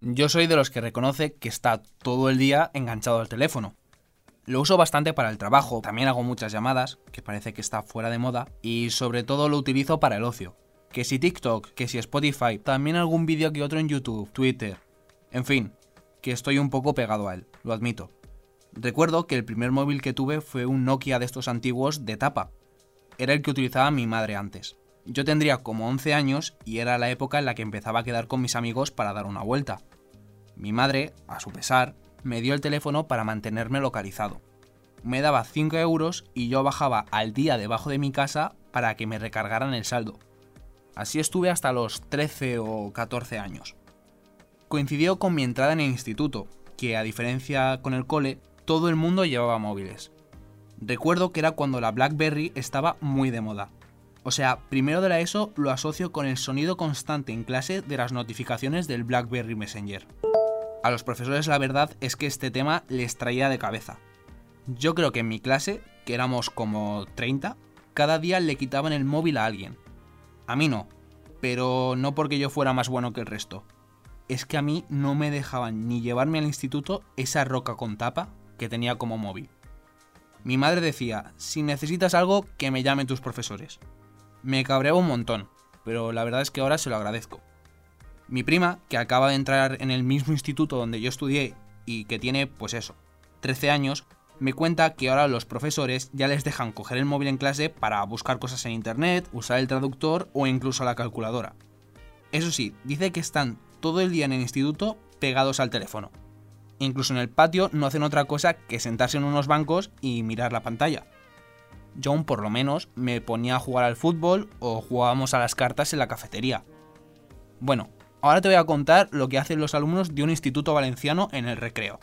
Yo soy de los que reconoce que está todo el día enganchado al teléfono. Lo uso bastante para el trabajo, también hago muchas llamadas, que parece que está fuera de moda, y sobre todo lo utilizo para el ocio. Que si TikTok, que si Spotify, también algún vídeo que otro en YouTube, Twitter. En fin, que estoy un poco pegado a él, lo admito. Recuerdo que el primer móvil que tuve fue un Nokia de estos antiguos de tapa. Era el que utilizaba mi madre antes. Yo tendría como 11 años y era la época en la que empezaba a quedar con mis amigos para dar una vuelta. Mi madre, a su pesar, me dio el teléfono para mantenerme localizado. Me daba 5 euros y yo bajaba al día debajo de mi casa para que me recargaran el saldo. Así estuve hasta los 13 o 14 años. Coincidió con mi entrada en el instituto, que a diferencia con el cole, todo el mundo llevaba móviles. Recuerdo que era cuando la BlackBerry estaba muy de moda. O sea, primero de la ESO lo asocio con el sonido constante en clase de las notificaciones del BlackBerry Messenger. A los profesores la verdad es que este tema les traía de cabeza. Yo creo que en mi clase, que éramos como 30, cada día le quitaban el móvil a alguien. A mí no, pero no porque yo fuera más bueno que el resto. Es que a mí no me dejaban ni llevarme al instituto esa roca con tapa que tenía como móvil. Mi madre decía, si necesitas algo, que me llamen tus profesores. Me cabreaba un montón, pero la verdad es que ahora se lo agradezco. Mi prima, que acaba de entrar en el mismo instituto donde yo estudié y que tiene, pues eso, 13 años, me cuenta que ahora los profesores ya les dejan coger el móvil en clase para buscar cosas en internet, usar el traductor o incluso la calculadora. Eso sí, dice que están todo el día en el instituto pegados al teléfono. Incluso en el patio no hacen otra cosa que sentarse en unos bancos y mirar la pantalla. Aún por lo menos me ponía a jugar al fútbol o jugábamos a las cartas en la cafetería. Bueno, Ahora te voy a contar lo que hacen los alumnos de un instituto valenciano en el recreo.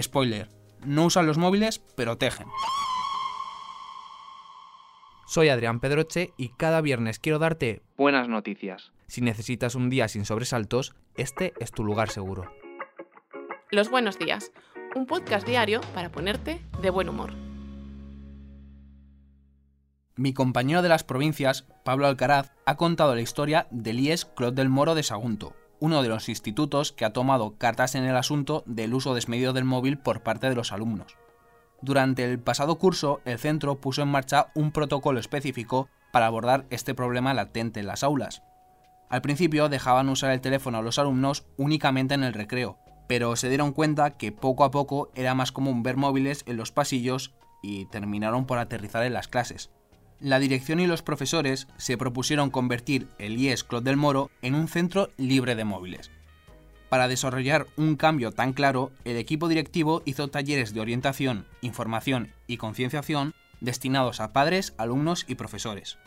Spoiler, no usan los móviles, pero tejen. Soy Adrián Pedroche y cada viernes quiero darte buenas noticias. Si necesitas un día sin sobresaltos, este es tu lugar seguro. Los buenos días, un podcast diario para ponerte de buen humor. Mi compañero de las provincias, Pablo Alcaraz, ha contado la historia del IES Clot del Moro de Sagunto, uno de los institutos que ha tomado cartas en el asunto del uso desmedido del móvil por parte de los alumnos. Durante el pasado curso, el centro puso en marcha un protocolo específico para abordar este problema latente en las aulas. Al principio dejaban usar el teléfono a los alumnos únicamente en el recreo, pero se dieron cuenta que poco a poco era más común ver móviles en los pasillos y terminaron por aterrizar en las clases la dirección y los profesores se propusieron convertir el IES Clot del Moro en un centro libre de móviles. Para desarrollar un cambio tan claro, el equipo directivo hizo talleres de orientación, información y concienciación destinados a padres, alumnos y profesores.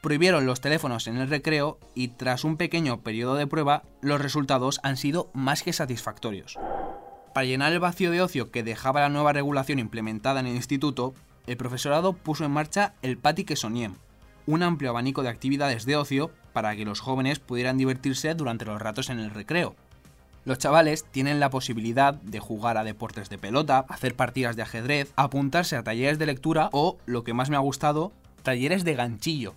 Prohibieron los teléfonos en el recreo y tras un pequeño periodo de prueba, los resultados han sido más que satisfactorios. Para llenar el vacío de ocio que dejaba la nueva regulación implementada en el instituto, el profesorado puso en marcha el Pati Quesoniem, un amplio abanico de actividades de ocio para que los jóvenes pudieran divertirse durante los ratos en el recreo. Los chavales tienen la posibilidad de jugar a deportes de pelota, hacer partidas de ajedrez, apuntarse a talleres de lectura o, lo que más me ha gustado, talleres de ganchillo.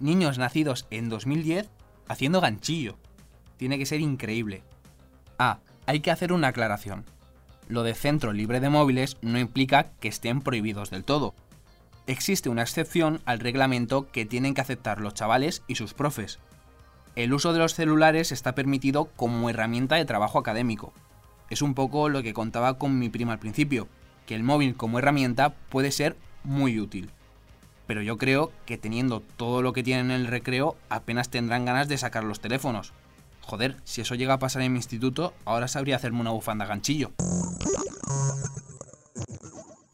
Niños nacidos en 2010 haciendo ganchillo. Tiene que ser increíble. Ah, hay que hacer una aclaración lo de centro libre de móviles no implica que estén prohibidos del todo. Existe una excepción al reglamento que tienen que aceptar los chavales y sus profes. El uso de los celulares está permitido como herramienta de trabajo académico. Es un poco lo que contaba con mi prima al principio, que el móvil como herramienta puede ser muy útil. Pero yo creo que teniendo todo lo que tienen en el recreo apenas tendrán ganas de sacar los teléfonos, Joder, si eso llega a pasar en mi instituto, ahora sabría hacerme una bufanda ganchillo.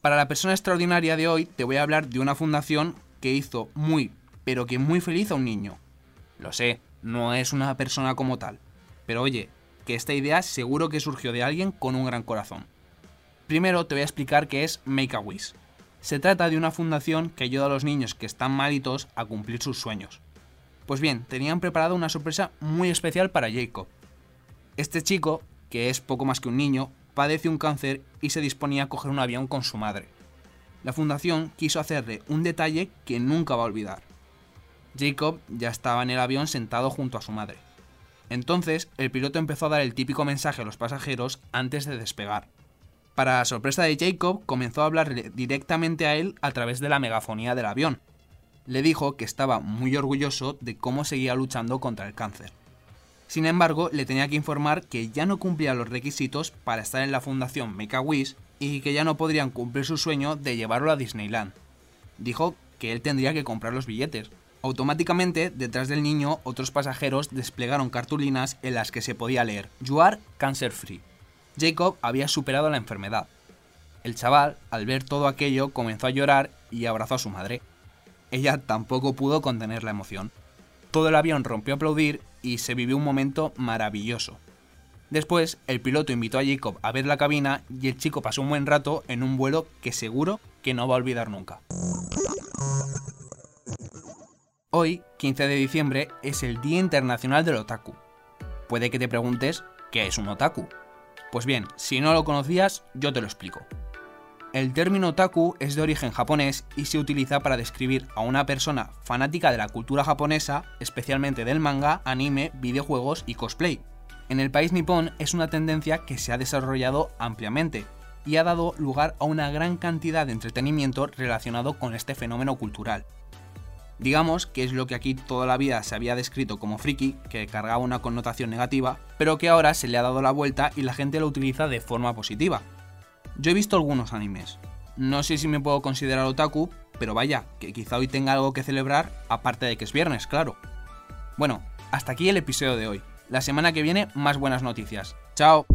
Para la persona extraordinaria de hoy te voy a hablar de una fundación que hizo muy, pero que muy feliz a un niño. Lo sé, no es una persona como tal, pero oye, que esta idea seguro que surgió de alguien con un gran corazón. Primero te voy a explicar qué es Make a Wish. Se trata de una fundación que ayuda a los niños que están malitos a cumplir sus sueños. Pues bien, tenían preparado una sorpresa muy especial para Jacob. Este chico, que es poco más que un niño, padece un cáncer y se disponía a coger un avión con su madre. La fundación quiso hacerle un detalle que nunca va a olvidar. Jacob ya estaba en el avión sentado junto a su madre. Entonces, el piloto empezó a dar el típico mensaje a los pasajeros antes de despegar. Para sorpresa de Jacob, comenzó a hablarle directamente a él a través de la megafonía del avión. Le dijo que estaba muy orgulloso de cómo seguía luchando contra el cáncer. Sin embargo, le tenía que informar que ya no cumplía los requisitos para estar en la fundación Make-A-Wish y que ya no podrían cumplir su sueño de llevarlo a Disneyland. Dijo que él tendría que comprar los billetes. Automáticamente, detrás del niño, otros pasajeros desplegaron cartulinas en las que se podía leer You are cancer free. Jacob había superado la enfermedad. El chaval, al ver todo aquello, comenzó a llorar y abrazó a su madre. Ella tampoco pudo contener la emoción. Todo el avión rompió a aplaudir y se vivió un momento maravilloso. Después, el piloto invitó a Jacob a ver la cabina y el chico pasó un buen rato en un vuelo que seguro que no va a olvidar nunca. Hoy, 15 de diciembre, es el Día Internacional del Otaku. Puede que te preguntes, ¿qué es un otaku? Pues bien, si no lo conocías, yo te lo explico. El término otaku es de origen japonés y se utiliza para describir a una persona fanática de la cultura japonesa, especialmente del manga, anime, videojuegos y cosplay. En el país nipón es una tendencia que se ha desarrollado ampliamente y ha dado lugar a una gran cantidad de entretenimiento relacionado con este fenómeno cultural. Digamos que es lo que aquí toda la vida se había descrito como friki, que cargaba una connotación negativa, pero que ahora se le ha dado la vuelta y la gente lo utiliza de forma positiva. Yo he visto algunos animes. No sé si me puedo considerar otaku, pero vaya, que quizá hoy tenga algo que celebrar, aparte de que es viernes, claro. Bueno, hasta aquí el episodio de hoy. La semana que viene, más buenas noticias. ¡Chao!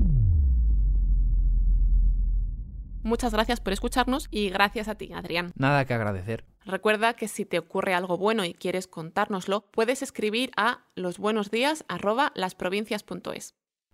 Muchas gracias por escucharnos y gracias a ti, Adrián. Nada que agradecer. Recuerda que si te ocurre algo bueno y quieres contárnoslo, puedes escribir a losbuenosdías@lasprovincias.es.